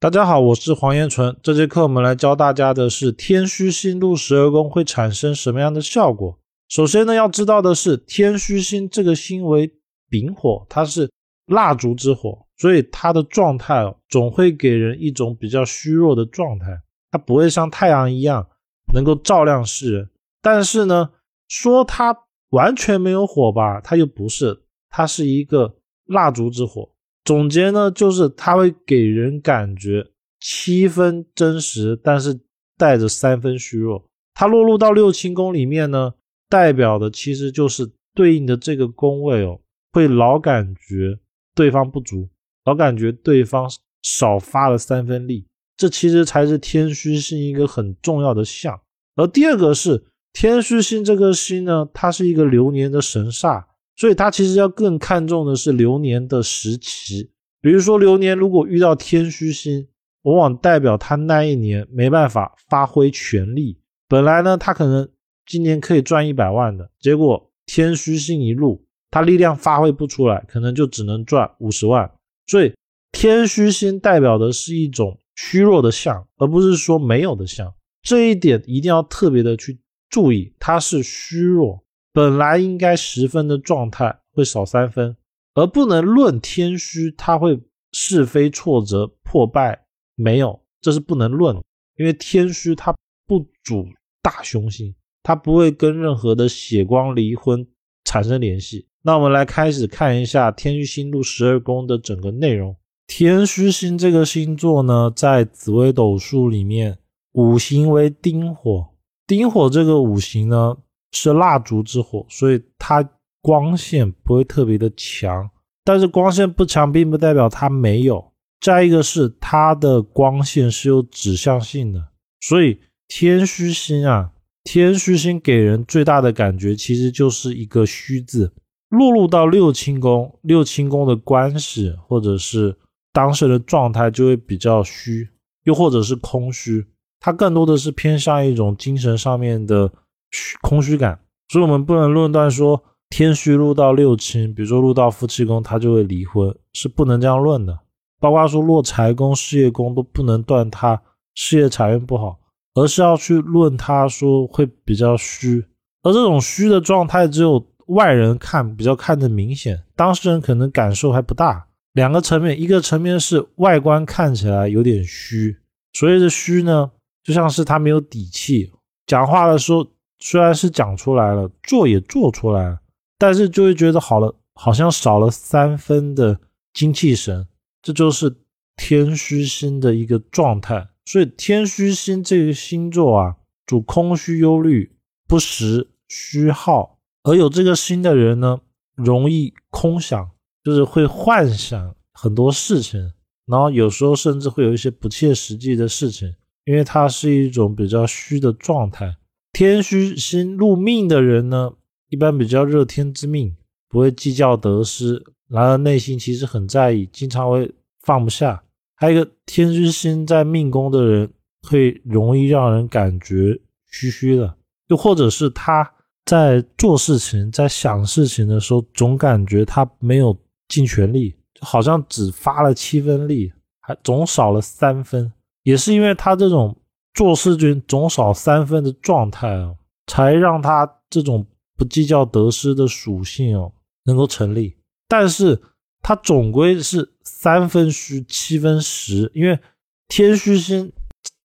大家好，我是黄延纯。这节课我们来教大家的是天虚星入十二宫会产生什么样的效果。首先呢，要知道的是天虚星这个星为丙火，它是蜡烛之火，所以它的状态哦总会给人一种比较虚弱的状态。它不会像太阳一样能够照亮世人，但是呢，说它完全没有火吧，它又不是，它是一个蜡烛之火。总结呢，就是它会给人感觉七分真实，但是带着三分虚弱。它落入到六亲宫里面呢，代表的其实就是对应的这个宫位哦，会老感觉对方不足，老感觉对方少发了三分力。这其实才是天虚星一个很重要的象。而第二个是天虚星这颗星呢，它是一个流年的神煞。所以他其实要更看重的是流年的时期，比如说流年如果遇到天虚星，往往代表他那一年没办法发挥全力。本来呢，他可能今年可以赚一百万的，结果天虚星一入，他力量发挥不出来，可能就只能赚五十万。所以天虚星代表的是一种虚弱的象，而不是说没有的象。这一点一定要特别的去注意，它是虚弱。本来应该十分的状态会少三分，而不能论天虚，他会是非挫折破败没有，这是不能论，因为天虚它不主大凶星，它不会跟任何的血光离婚产生联系。那我们来开始看一下天虚星入十二宫的整个内容。天虚星这个星座呢，在紫微斗数里面五行为丁火，丁火这个五行呢。是蜡烛之火，所以它光线不会特别的强。但是光线不强，并不代表它没有。再一个是它的光线是有指向性的，所以天虚星啊，天虚星给人最大的感觉其实就是一个虚字。落入到六亲宫，六亲宫的关系或者是当事人的状态就会比较虚，又或者是空虚。它更多的是偏向一种精神上面的。虚空虚感，所以我们不能论断说天虚入到六亲，比如说入到夫妻宫，他就会离婚，是不能这样论的。包括说落财宫、事业宫都不能断他事业财运不好，而是要去论他说会比较虚，而这种虚的状态只有外人看比较看得明显，当事人可能感受还不大。两个层面，一个层面是外观看起来有点虚，所谓的虚呢，就像是他没有底气，讲话的时候。虽然是讲出来了，做也做出来了，但是就会觉得好了，好像少了三分的精气神，这就是天虚星的一个状态。所以天虚星这个星座啊，主空虚、忧虑、不实、虚耗，而有这个心的人呢，容易空想，就是会幻想很多事情，然后有时候甚至会有一些不切实际的事情，因为它是一种比较虚的状态。天虚星入命的人呢，一般比较热天之命，不会计较得失，然而内心其实很在意，经常会放不下。还有一个天虚星在命宫的人，会容易让人感觉虚虚的，又或者是他在做事情、在想事情的时候，总感觉他没有尽全力，就好像只发了七分力，还总少了三分，也是因为他这种。做事情总少三分的状态啊，才让他这种不计较得失的属性哦能够成立。但是他总归是三分虚，七分实，因为天虚星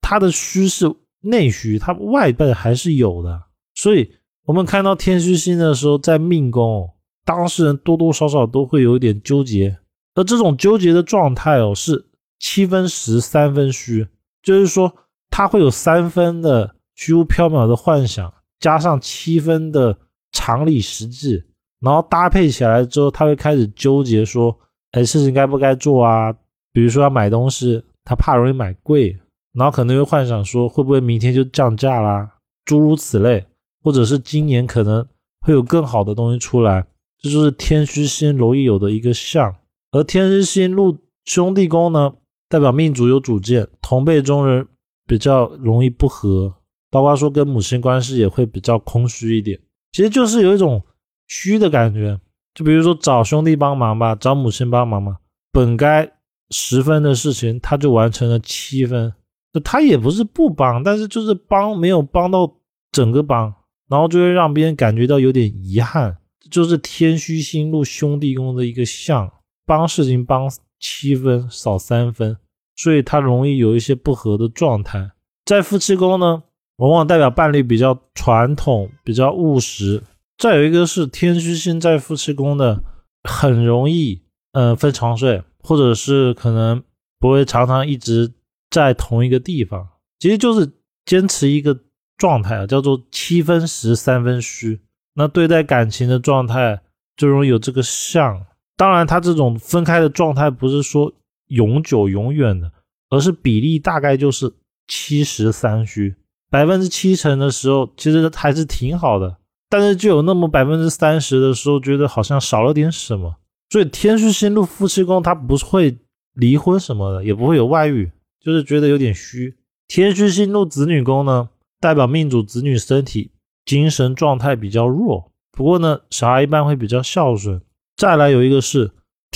它的虚是内虚，它外背还是有的。所以我们看到天虚星的时候，在命宫，当事人多多少少都会有一点纠结，而这种纠结的状态哦，是七分实，三分虚，就是说。他会有三分的虚无缥缈的幻想，加上七分的常理实际，然后搭配起来之后，他会开始纠结说：“哎，事情该不该做啊？”比如说要买东西，他怕容易买贵，然后可能会幻想说会不会明天就降价啦，诸如此类，或者是今年可能会有更好的东西出来，这就是天虚星容易有的一个象。而天虚星入兄弟宫呢，代表命主有主见，同辈中人。比较容易不和，包括说跟母亲关系也会比较空虚一点，其实就是有一种虚的感觉。就比如说找兄弟帮忙吧，找母亲帮忙嘛，本该十分的事情，他就完成了七分。就他也不是不帮，但是就是帮没有帮到整个帮，然后就会让别人感觉到有点遗憾。就是天虚星禄兄弟宫的一个相，帮事情帮七分少三分，所以他容易有一些不和的状态。在夫妻宫呢，往往代表伴侣比较传统、比较务实。再有一个是天虚星在夫妻宫的，很容易嗯分床睡，或者是可能不会常常一直在同一个地方，其实就是坚持一个状态啊，叫做七分实三分虚。那对待感情的状态就容易有这个相。当然，他这种分开的状态不是说永久永远的，而是比例大概就是七十三虚，百分之七成的时候其实还是挺好的。但是就有那么百分之三十的时候，觉得好像少了点什么。所以天虚星入夫妻宫，他不会离婚什么的，也不会有外遇，就是觉得有点虚。天虚星入子女宫呢，代表命主子女身体、精神状态比较弱。不过呢，小孩一般会比较孝顺。再来有一个是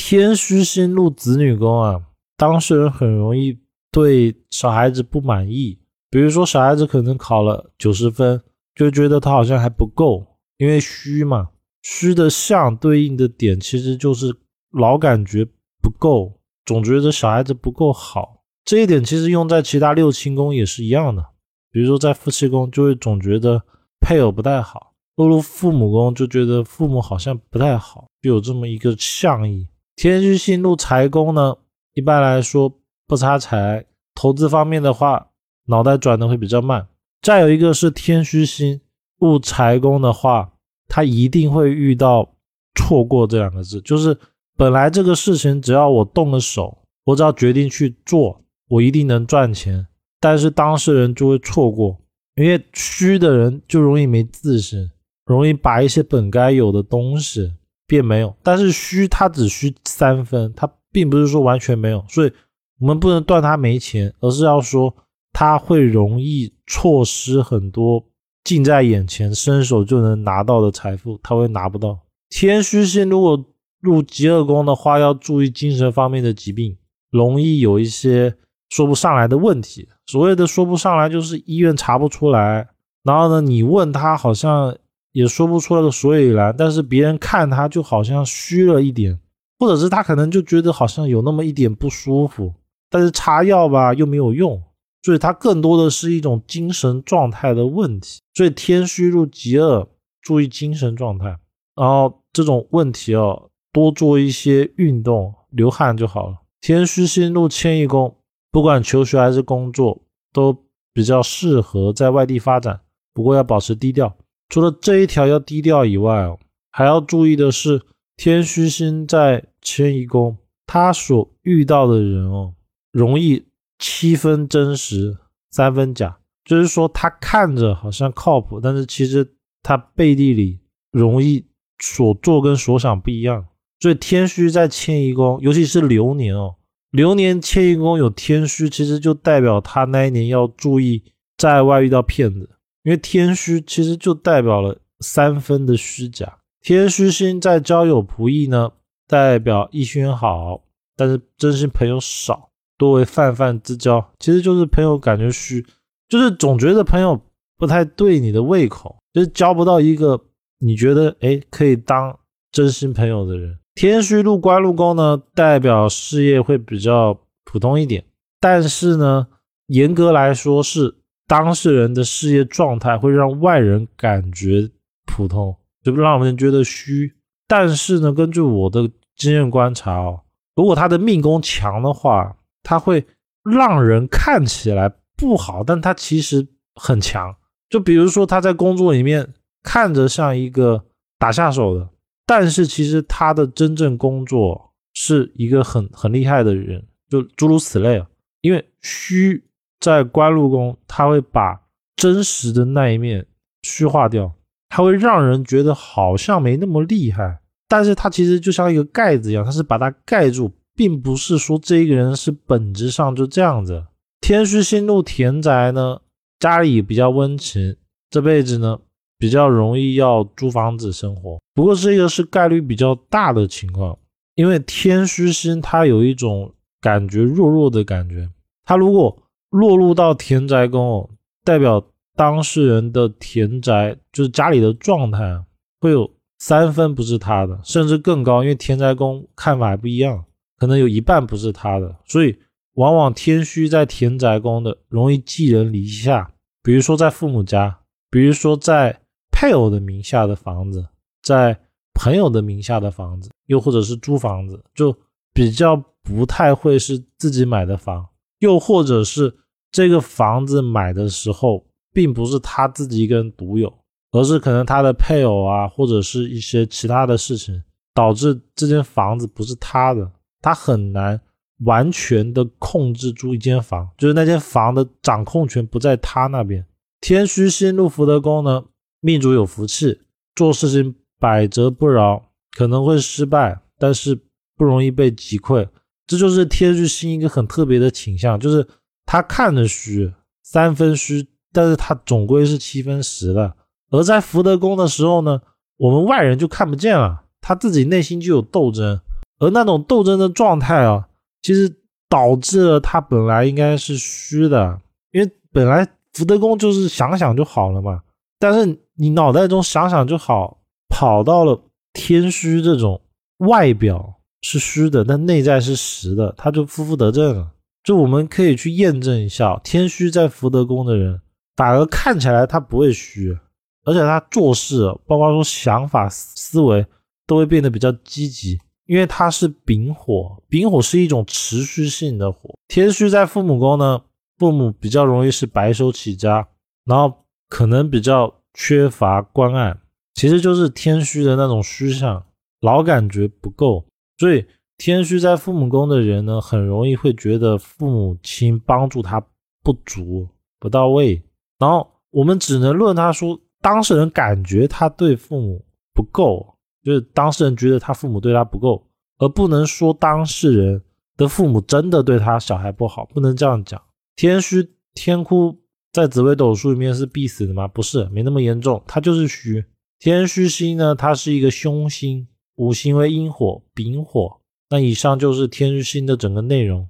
天虚星入子女宫啊，当事人很容易对小孩子不满意。比如说小孩子可能考了九十分。就觉得他好像还不够，因为虚嘛，虚的相对应的点其实就是老感觉不够，总觉得小孩子不够好。这一点其实用在其他六亲宫也是一样的，比如说在夫妻宫就会总觉得配偶不太好，落入父母宫就觉得父母好像不太好，就有这么一个象意。天虚星入财宫呢，一般来说不差财，投资方面的话，脑袋转的会比较慢。再有一个是天虚星入财宫的话，他一定会遇到错过这两个字，就是本来这个事情只要我动了手，我只要决定去做，我一定能赚钱，但是当事人就会错过，因为虚的人就容易没自信，容易把一些本该有的东西变没有。但是虚他只需三分，他并不是说完全没有，所以我们不能断他没钱，而是要说。他会容易错失很多近在眼前、伸手就能拿到的财富，他会拿不到。天虚星如果入极恶宫的话，要注意精神方面的疾病，容易有一些说不上来的问题。所谓的说不上来，就是医院查不出来，然后呢，你问他好像也说不出来个所以然，但是别人看他就好像虚了一点，或者是他可能就觉得好像有那么一点不舒服，但是擦药吧又没有用。所以他更多的是一种精神状态的问题，所以天虚入极恶，注意精神状态。然后这种问题哦，多做一些运动，流汗就好了。天虚星入迁移宫，不管求学还是工作，都比较适合在外地发展，不过要保持低调。除了这一条要低调以外哦，还要注意的是，天虚星在迁移宫，他所遇到的人哦，容易。七分真实，三分假，就是说他看着好像靠谱，但是其实他背地里容易所做跟所想不一样。所以天虚在迁移宫，尤其是流年哦，流年迁移宫有天虚，其实就代表他那一年要注意在外遇到骗子，因为天虚其实就代表了三分的虚假。天虚星在交友仆役呢，代表异性好，但是真心朋友少。多为泛泛之交，其实就是朋友感觉虚，就是总觉得朋友不太对你的胃口，就是交不到一个你觉得哎可以当真心朋友的人。天虚入官禄宫呢，代表事业会比较普通一点，但是呢，严格来说是当事人的事业状态会让外人感觉普通，就让我们觉得虚。但是呢，根据我的经验观察哦，如果他的命宫强的话，他会让人看起来不好，但他其实很强。就比如说他在工作里面看着像一个打下手的，但是其实他的真正工作是一个很很厉害的人，就诸如此类啊。因为虚在官禄宫，他会把真实的那一面虚化掉，他会让人觉得好像没那么厉害，但是他其实就像一个盖子一样，他是把它盖住。并不是说这一个人是本质上就这样子。天虚星入田宅呢，家里比较温情，这辈子呢比较容易要租房子生活。不过这个是概率比较大的情况，因为天虚星它有一种感觉弱弱的感觉。他如果落入到田宅宫，代表当事人的田宅就是家里的状态会有三分不是他的，甚至更高，因为田宅宫看法还不一样，可能有一半不是他的，所以往往天虚在田宅宫的容易寄人篱下，比如说在父母家，比如说在配偶的名下的房子，在朋友的名下的房子，又或者是租房子，就比较不太会是自己买的房。又或者是这个房子买的时候，并不是他自己一个人独有，而是可能他的配偶啊，或者是一些其他的事情，导致这间房子不是他的，他很难完全的控制住一间房，就是那间房的掌控权不在他那边。天虚星入福德宫呢，命主有福气，做事情百折不挠，可能会失败，但是不容易被击溃。这就是天虚星一个很特别的倾向，就是他看着虚三分虚，但是他总归是七分实的。而在福德宫的时候呢，我们外人就看不见了，他自己内心就有斗争，而那种斗争的状态啊，其实导致了他本来应该是虚的，因为本来福德宫就是想想就好了嘛，但是你脑袋中想想就好，跑到了天虚这种外表。是虚的，但内在是实的，他就负负得正了。就我们可以去验证一下，天虚在福德宫的人，反而看起来他不会虚，而且他做事，包括说想法、思维，都会变得比较积极，因为他是丙火，丙火是一种持续性的火。天虚在父母宫呢，父母比较容易是白手起家，然后可能比较缺乏关爱，其实就是天虚的那种虚相，老感觉不够。所以天虚在父母宫的人呢，很容易会觉得父母亲帮助他不足、不到位。然后我们只能论他说，当事人感觉他对父母不够，就是当事人觉得他父母对他不够，而不能说当事人的父母真的对他小孩不好，不能这样讲。天虚天哭在紫微斗数里面是必死的吗？不是，没那么严重，他就是虚。天虚星呢，它是一个凶星。五行为阴火、丙火，那以上就是天日星的整个内容。